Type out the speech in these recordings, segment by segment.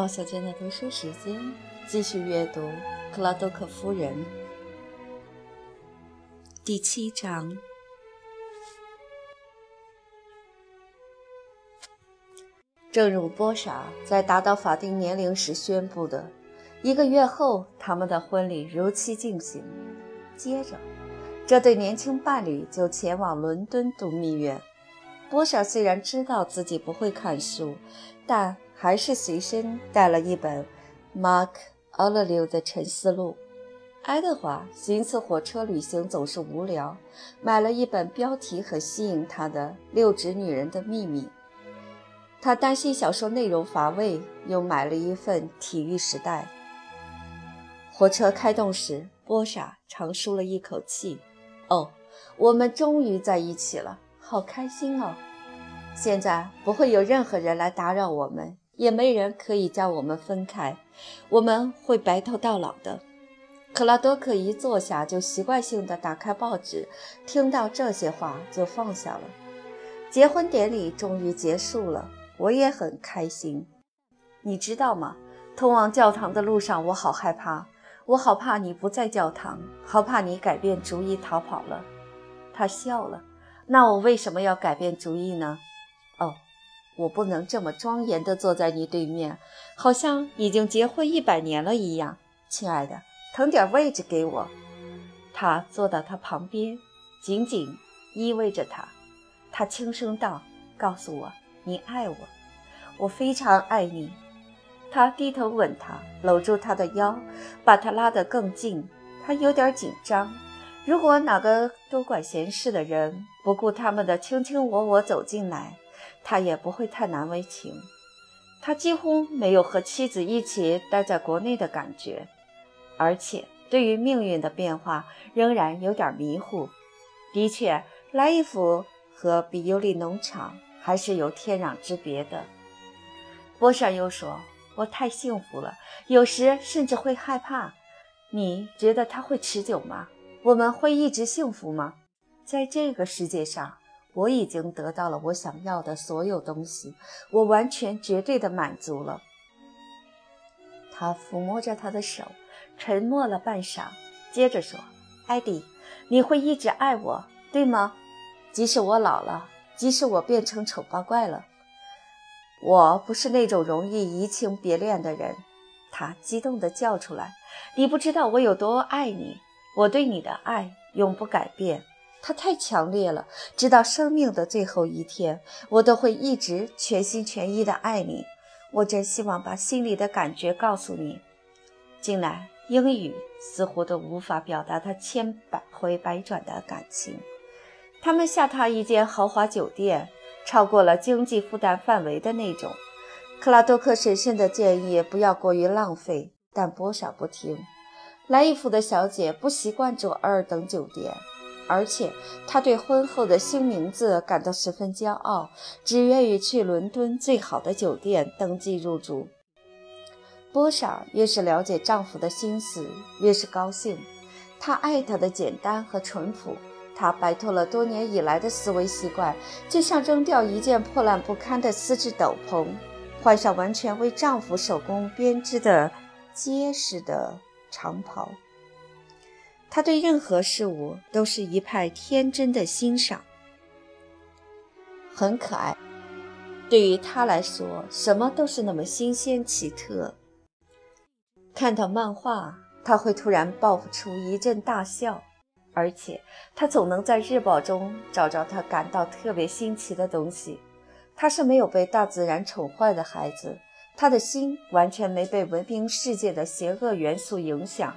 毛小娟的读书时间，继续阅读《克拉多克夫人》第七章。正如波莎在达到法定年龄时宣布的，一个月后，他们的婚礼如期进行。接着，这对年轻伴侣就前往伦敦度蜜月。波莎虽然知道自己不会看书，但。还是随身带了一本 Mark a u r e l i 的《沉思录》。爱德华寻次火车旅行总是无聊，买了一本标题很吸引他的《六指女人的秘密》。他担心小说内容乏味，又买了一份《体育时代》。火车开动时，波莎长舒了一口气：“哦，我们终于在一起了，好开心哦！现在不会有任何人来打扰我们。”也没人可以将我们分开，我们会白头到老的。克拉多克一坐下就习惯性的打开报纸，听到这些话就放下了。结婚典礼终于结束了，我也很开心。你知道吗？通往教堂的路上，我好害怕，我好怕你不在教堂，好怕你改变主意逃跑了。他笑了。那我为什么要改变主意呢？哦。我不能这么庄严地坐在你对面，好像已经结婚一百年了一样。亲爱的，腾点位置给我。他坐到他旁边，紧紧依偎着他。他轻声道：“告诉我，你爱我。我非常爱你。”他低头吻她，搂住她的腰，把她拉得更近。他有点紧张。如果哪个多管闲事的人不顾他们的卿卿我我走进来，他也不会太难为情。他几乎没有和妻子一起待在国内的感觉，而且对于命运的变化仍然有点迷糊。的确，莱伊夫和比尤利农场还是有天壤之别的。波善又说：“我太幸福了，有时甚至会害怕。你觉得它会持久吗？我们会一直幸福吗？在这个世界上？”我已经得到了我想要的所有东西，我完全绝对的满足了。他抚摸着她的手，沉默了半晌，接着说：“艾迪，你会一直爱我，对吗？即使我老了，即使我变成丑八怪了，我不是那种容易移情别恋的人。”他激动地叫出来：“你不知道我有多爱你，我对你的爱永不改变。”它太强烈了，直到生命的最后一天，我都会一直全心全意地爱你。我真希望把心里的感觉告诉你。近来，英语似乎都无法表达他千百回百转的感情。他们下榻一间豪华酒店，超过了经济负担范围的那种。克拉多克审慎的建议不要过于浪费，但波莎不听。莱伊夫的小姐不习惯住二等酒店。而且她对婚后的新名字感到十分骄傲，只愿意去伦敦最好的酒店登记入住。波莎越是了解丈夫的心思，越是高兴。她爱他的简单和淳朴，她摆脱了多年以来的思维习惯，就像扔掉一件破烂不堪的丝质斗篷，换上完全为丈夫手工编织的结实的长袍。他对任何事物都是一派天真的欣赏，很可爱。对于他来说，什么都是那么新鲜奇特。看到漫画，他会突然爆发出一阵大笑，而且他总能在日报中找着他感到特别新奇的东西。他是没有被大自然宠坏的孩子，他的心完全没被文明世界的邪恶元素影响。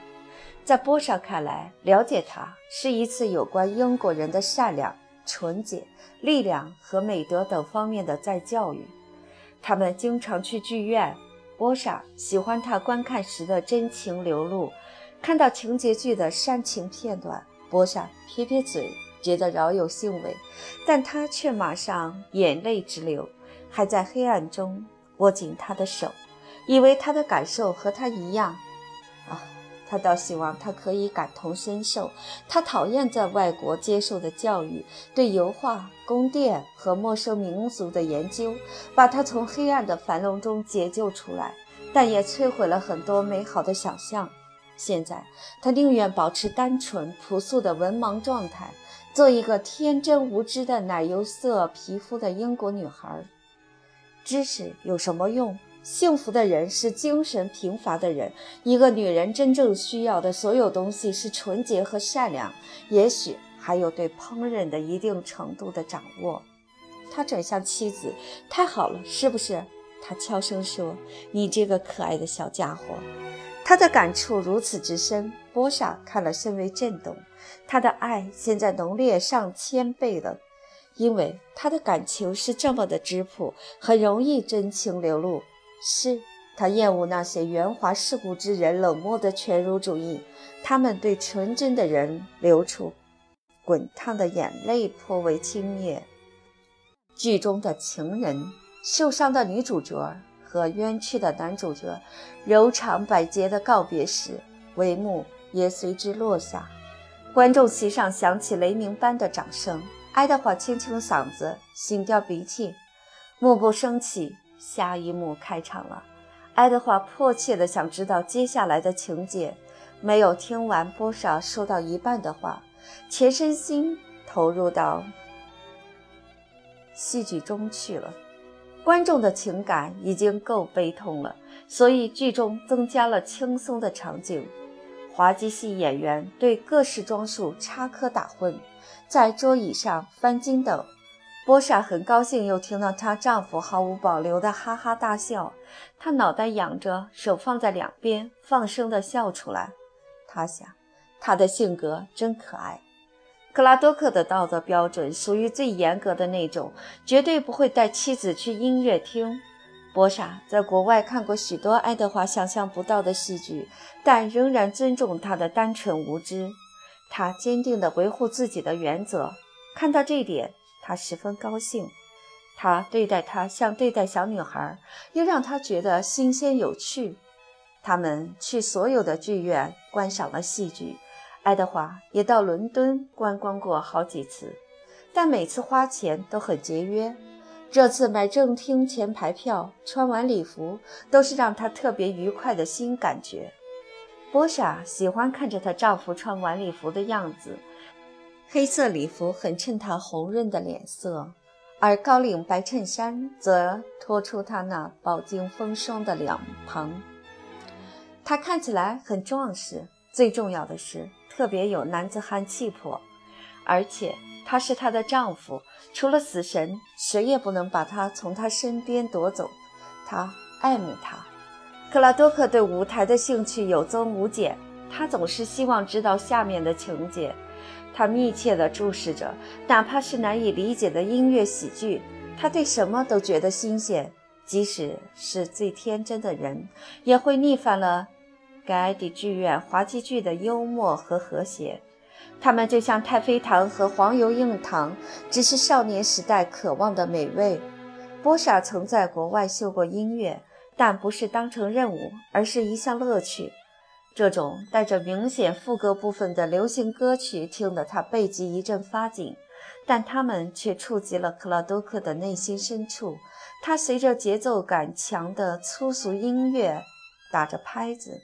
在波莎看来，了解他是一次有关英国人的善良、纯洁、力量和美德等方面的再教育。他们经常去剧院，波莎喜欢他观看时的真情流露。看到情节剧的煽情片段，波莎撇撇嘴，觉得饶有兴味，但他却马上眼泪直流，还在黑暗中握紧他的手，以为他的感受和他一样。啊！他倒希望他可以感同身受。他讨厌在外国接受的教育，对油画、宫殿和陌生民族的研究，把他从黑暗的繁荣中解救出来。但也摧毁了很多美好的想象。现在，他宁愿保持单纯朴素的文盲状态，做一个天真无知的奶油色皮肤的英国女孩。知识有什么用？幸福的人是精神贫乏的人。一个女人真正需要的所有东西是纯洁和善良，也许还有对烹饪的一定程度的掌握。他转向妻子：“太好了，是不是？”他悄声说：“你这个可爱的小家伙。”他的感触如此之深，波莎看了甚为震动。他的爱现在浓烈上千倍了。因为他的感情是这么的质朴，很容易真情流露。是他厌恶那些圆滑世故之人冷漠的犬儒主义，他们对纯真的人流出滚烫的眼泪颇为轻蔑。剧中的情人、受伤的女主角和冤屈的男主角柔肠百结的告别时，帷幕也随之落下，观众席上响起雷鸣般的掌声。爱德华清清嗓子，擤掉鼻涕，幕布升起，下一幕开场了。爱德华迫切地想知道接下来的情节，没有听完波莎说到一半的话，全身心投入到戏剧中去了。观众的情感已经够悲痛了，所以剧中增加了轻松的场景。滑稽戏演员对各式装束插科打诨。在桌椅上翻筋斗，波莎很高兴又听到她丈夫毫无保留的哈哈大笑。她脑袋仰着，手放在两边，放声的笑出来。她想，她的性格真可爱。克拉多克的道德标准属于最严格的那种，绝对不会带妻子去音乐厅。波莎在国外看过许多爱德华想象不到的戏剧，但仍然尊重他的单纯无知。他坚定地维护自己的原则，看到这点，他十分高兴。他对待她像对待小女孩，又让她觉得新鲜有趣。他们去所有的剧院观赏了戏剧，爱德华也到伦敦观光过好几次，但每次花钱都很节约。这次买正厅前排票，穿完礼服，都是让他特别愉快的新感觉。波莎喜欢看着她丈夫穿晚礼服的样子，黑色礼服很衬她红润的脸色，而高领白衬衫则托出她那饱经风霜的两旁。她看起来很壮实，最重要的是特别有男子汉气魄，而且他是她的丈夫，除了死神，谁也不能把她从他身边夺走。他爱慕她。克拉多克对舞台的兴趣有增无减，他总是希望知道下面的情节。他密切地注视着，哪怕是难以理解的音乐喜剧，他对什么都觉得新鲜。即使是最天真的人，也会逆反了盖埃迪剧院滑稽剧的幽默和和谐。他们就像太妃糖和黄油硬糖，只是少年时代渴望的美味。波莎曾在国外修过音乐。但不是当成任务，而是一项乐趣。这种带着明显副歌部分的流行歌曲，听得他背脊一阵发紧，但他们却触及了克拉多克的内心深处。他随着节奏感强的粗俗音乐打着拍子。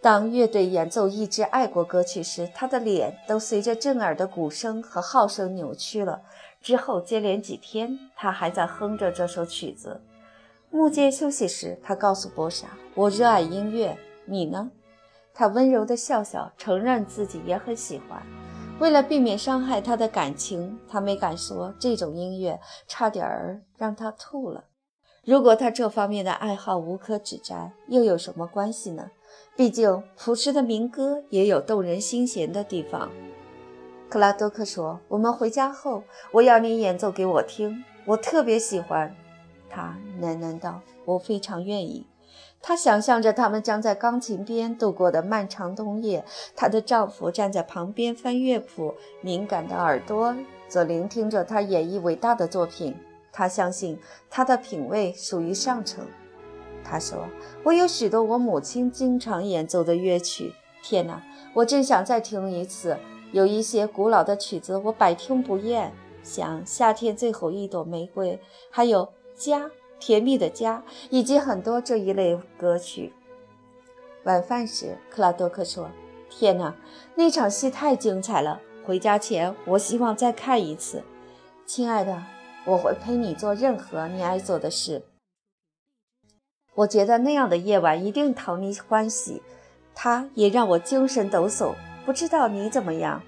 当乐队演奏一支爱国歌曲时，他的脸都随着震耳的鼓声和号声扭曲了。之后接连几天，他还在哼着这首曲子。幕间休息时，他告诉波莎：“我热爱音乐，你呢？”他温柔地笑笑，承认自己也很喜欢。为了避免伤害他的感情，他没敢说这种音乐差点儿让他吐了。如果他这方面的爱好无可指摘，又有什么关系呢？毕竟朴实的民歌也有动人心弦的地方。克拉多克说：“我们回家后，我要你演奏给我听，我特别喜欢。”他喃喃道：“我非常愿意。”她想象着他们将在钢琴边度过的漫长冬夜。她的丈夫站在旁边翻乐谱，敏感的耳朵则聆听着她演绎伟大的作品。她相信她的品味属于上乘。她说：“我有许多我母亲经常演奏的乐曲。天哪，我真想再听一次。有一些古老的曲子我百听不厌，像《夏天最后一朵玫瑰》，还有。”家甜蜜的家以及很多这一类歌曲。晚饭时，克拉多克说：“天哪，那场戏太精彩了！回家前，我希望再看一次。”亲爱的，我会陪你做任何你爱做的事。我觉得那样的夜晚一定讨你欢喜，它也让我精神抖擞。不知道你怎么样？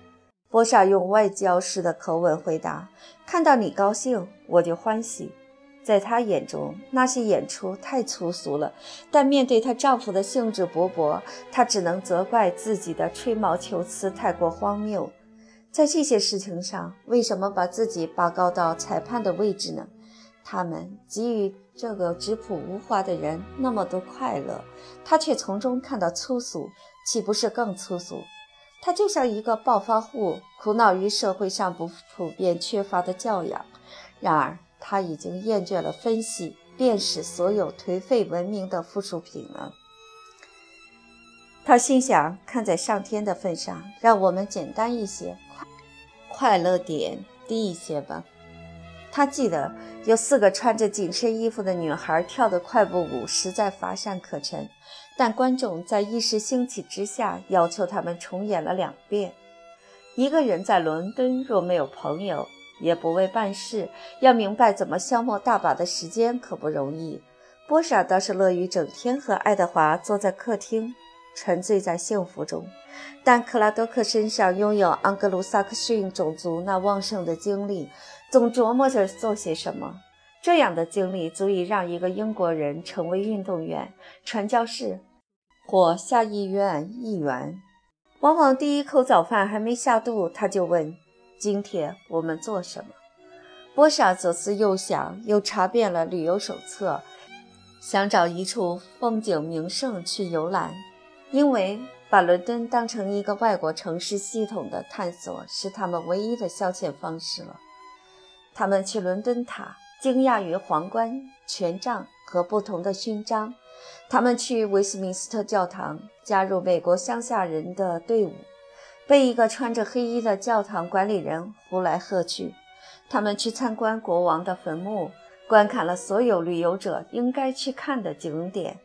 波莎用外交式的口吻回答：“看到你高兴，我就欢喜。”在她眼中，那些演出太粗俗了。但面对她丈夫的兴致勃勃，她只能责怪自己的吹毛求疵太过荒谬。在这些事情上，为什么把自己拔高到裁判的位置呢？他们给予这个质朴无华的人那么多快乐，他却从中看到粗俗，岂不是更粗俗？他就像一个暴发户，苦恼于社会上不普遍缺乏的教养。然而，他已经厌倦了分析、辨识所有颓废文明的附属品了。他心想：看在上天的份上，让我们简单一些，快乐点低一些吧。他记得有四个穿着紧身衣服的女孩跳的快步舞实在乏善可陈，但观众在一时兴起之下要求他们重演了两遍。一个人在伦敦若没有朋友，也不为办事，要明白怎么消磨大把的时间可不容易。波莎倒是乐于整天和爱德华坐在客厅，沉醉在幸福中，但克拉多克身上拥有安格鲁萨克逊种族那旺盛的精力。总琢磨着做些什么，这样的经历足以让一个英国人成为运动员、传教士或下议院议员。往往第一口早饭还没下肚，他就问：“今天我们做什么？”波莎左思右想，又查遍了旅游手册，想找一处风景名胜去游览，因为把伦敦当成一个外国城市系统的探索是他们唯一的消遣方式了。他们去伦敦塔，惊讶于皇冠、权杖和不同的勋章；他们去威斯敏斯特教堂，加入美国乡下人的队伍，被一个穿着黑衣的教堂管理人呼来喝去；他们去参观国王的坟墓，观看了所有旅游者应该去看的景点。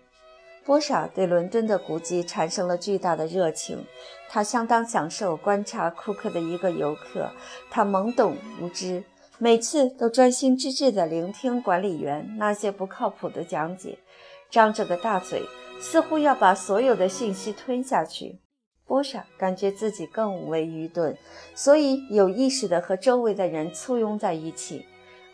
波莎对伦敦的古迹产生了巨大的热情，他相当享受观察库克的一个游客，他懵懂无知。每次都专心致志地聆听管理员那些不靠谱的讲解，张着个大嘴，似乎要把所有的信息吞下去。波莎感觉自己更为愚钝，所以有意识地和周围的人簇拥在一起。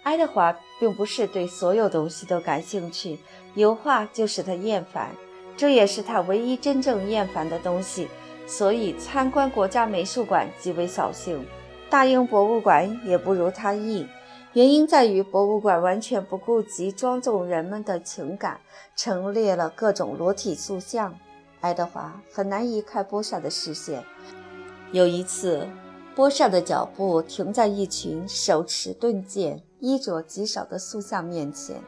爱德华并不是对所有东西都感兴趣，油画就使他厌烦，这也是他唯一真正厌烦的东西。所以参观国家美术馆极为扫兴。大英博物馆也不如他意，原因在于博物馆完全不顾及庄重人们的情感，陈列了各种裸体塑像。爱德华很难移开波莎的视线。有一次，波莎的脚步停在一群手持盾剑、衣着极少的塑像面前，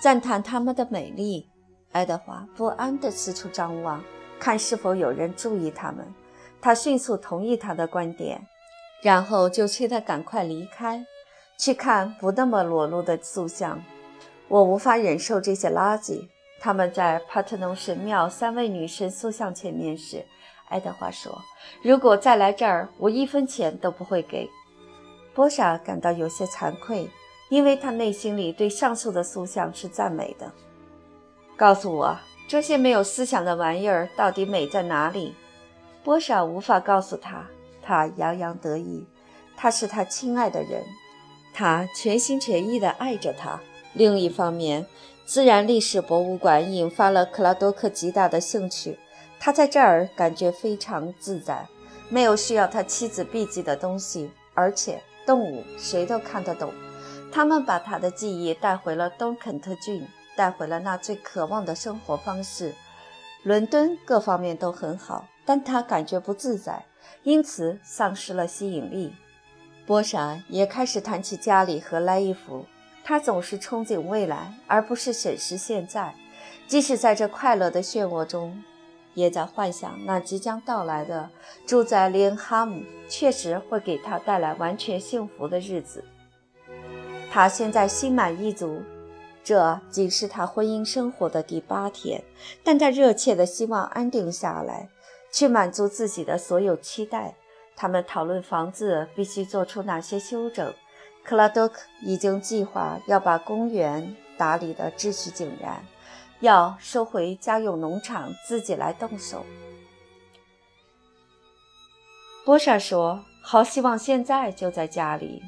赞叹他们的美丽。爱德华不安地四处张望，看是否有人注意他们。他迅速同意他的观点。然后就催他赶快离开，去看不那么裸露的塑像。我无法忍受这些垃圾。他们在帕特农神庙三位女神塑像前面时，爱德华说：“如果再来这儿，我一分钱都不会给。”波莎感到有些惭愧，因为他内心里对上述的塑像是赞美的。告诉我，这些没有思想的玩意儿到底美在哪里？波莎无法告诉他。他洋洋得意，他是他亲爱的人，他全心全意地爱着他。另一方面，自然历史博物馆引发了克拉多克极大的兴趣，他在这儿感觉非常自在，没有需要他妻子避忌的东西，而且动物谁都看得懂。他们把他的记忆带回了东肯特郡，带回了那最渴望的生活方式。伦敦各方面都很好，但他感觉不自在。因此丧失了吸引力。波莎也开始谈起家里和莱伊夫。他总是憧憬未来，而不是审视现在。即使在这快乐的漩涡中，也在幻想那即将到来的住在林哈姆确实会给他带来完全幸福的日子。他现在心满意足，这仅是他婚姻生活的第八天，但他热切地希望安定下来，去满足自己的所有期待。他们讨论房子必须做出哪些修整。克拉多克已经计划要把公园打理得秩序井然，要收回家用农场，自己来动手。波莎说：“好希望现在就在家里。”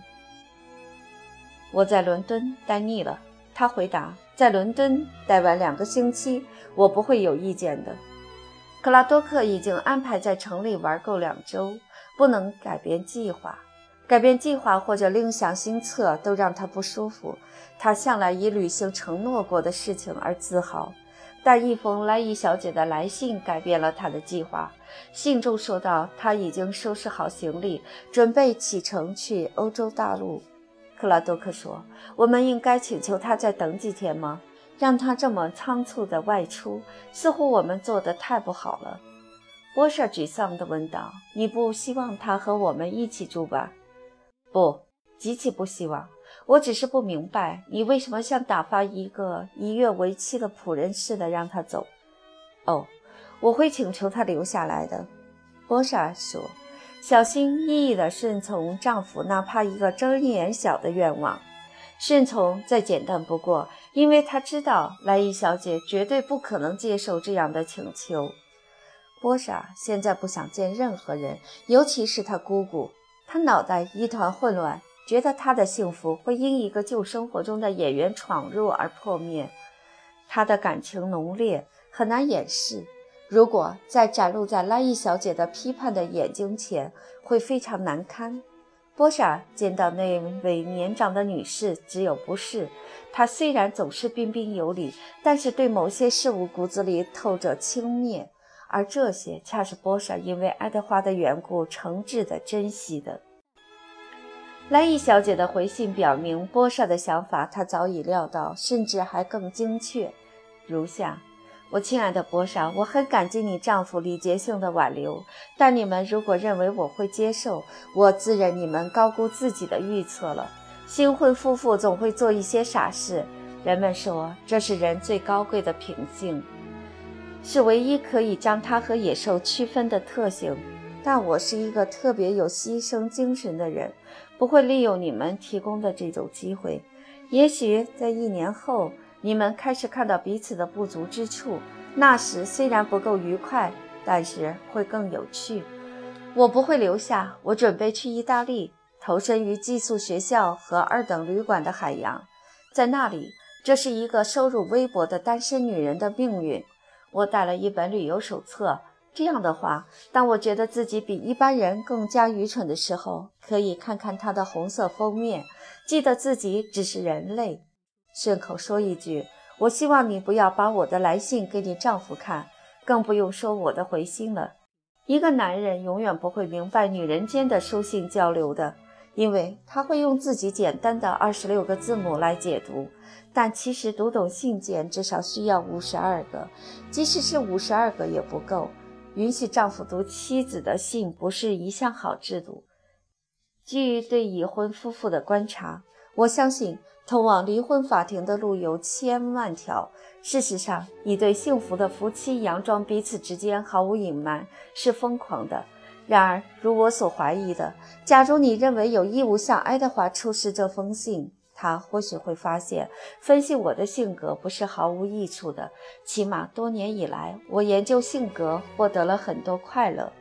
我在伦敦待腻了，他回答：“在伦敦待完两个星期，我不会有意见的。”克拉多克已经安排在城里玩够两周，不能改变计划。改变计划或者另想新策都让他不舒服。他向来以履行承诺过的事情而自豪，但一封莱伊小姐的来信改变了他的计划。信中说道，他已经收拾好行李，准备启程去欧洲大陆。克拉多克说：“我们应该请求他再等几天吗？让他这么仓促地外出，似乎我们做得太不好了。”波舍沮丧地问道：“你不希望他和我们一起住吧？”不，极其不希望。我只是不明白，你为什么像打发一个一月为期的仆人似的让他走。哦，我会请求他留下来的。波莎说，小心翼翼地顺从丈夫哪怕一个睁眼小的愿望，顺从再简单不过，因为她知道莱伊小姐绝对不可能接受这样的请求。波莎现在不想见任何人，尤其是她姑姑。他脑袋一团混乱，觉得他的幸福会因一个旧生活中的演员闯入而破灭。他的感情浓烈，很难掩饰。如果再展露在拉伊小姐的批判的眼睛前，会非常难堪。波莎见到那位年长的女士，只有不适。她虽然总是彬彬有礼，但是对某些事物骨子里透着轻蔑。而这些恰是波莎因为爱德华的缘故诚挚的珍惜的。莱伊小姐的回信表明，波莎的想法她早已料到，甚至还更精确，如下：我亲爱的波莎，我很感激你丈夫礼节性的挽留，但你们如果认为我会接受，我自认你们高估自己的预测了。新婚夫妇总会做一些傻事，人们说这是人最高贵的品性。是唯一可以将它和野兽区分的特性，但我是一个特别有牺牲精神的人，不会利用你们提供的这种机会。也许在一年后，你们开始看到彼此的不足之处，那时虽然不够愉快，但是会更有趣。我不会留下，我准备去意大利，投身于寄宿学校和二等旅馆的海洋，在那里，这是一个收入微薄的单身女人的命运。我带了一本旅游手册。这样的话，当我觉得自己比一般人更加愚蠢的时候，可以看看它的红色封面，记得自己只是人类。顺口说一句，我希望你不要把我的来信给你丈夫看，更不用说我的回信了。一个男人永远不会明白女人间的书信交流的。因为他会用自己简单的二十六个字母来解读，但其实读懂信件至少需要五十二个，即使是五十二个也不够。允许丈夫读妻子的信不是一项好制度。据对已婚夫妇的观察，我相信通往离婚法庭的路有千万条。事实上，一对幸福的夫妻佯装彼此之间毫无隐瞒是疯狂的。然而，如我所怀疑的，假如你认为有义务向爱德华出示这封信，他或许会发现分析我的性格不是毫无益处的。起码多年以来，我研究性格获得了很多快乐。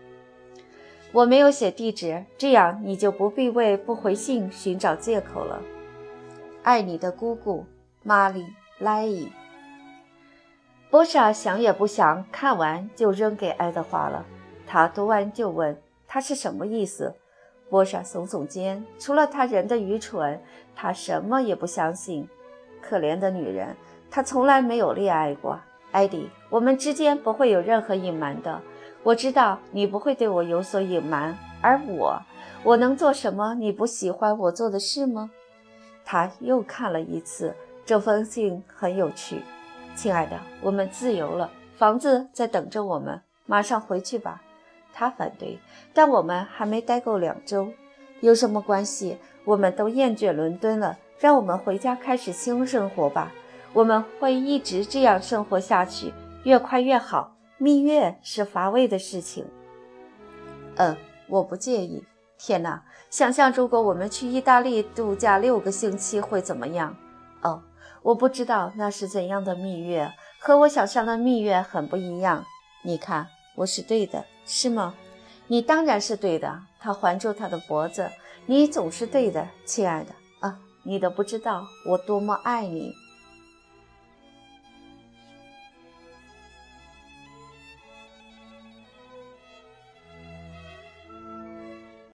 我没有写地址，这样你就不必为不回信寻找借口了。爱你的姑姑，玛丽·莱伊。波莎想也不想，看完就扔给爱德华了。他读完就问：“他是什么意思？”波莎耸耸肩，除了他人的愚蠢，他什么也不相信。可怜的女人，她从来没有恋爱过。艾迪，我们之间不会有任何隐瞒的。我知道你不会对我有所隐瞒，而我，我能做什么你不喜欢我做的事吗？他又看了一次这封信，很有趣。亲爱的，我们自由了，房子在等着我们，马上回去吧。他反对，但我们还没待够两周，有什么关系？我们都厌倦伦敦了，让我们回家开始新生活吧。我们会一直这样生活下去，越快越好。蜜月是乏味的事情。嗯，我不介意。天哪，想象如果我们去意大利度假六个星期会怎么样？哦，我不知道那是怎样的蜜月，和我想象的蜜月很不一样。你看，我是对的，是吗？你当然是对的。他环住他的脖子。你总是对的，亲爱的啊！你都不知道我多么爱你。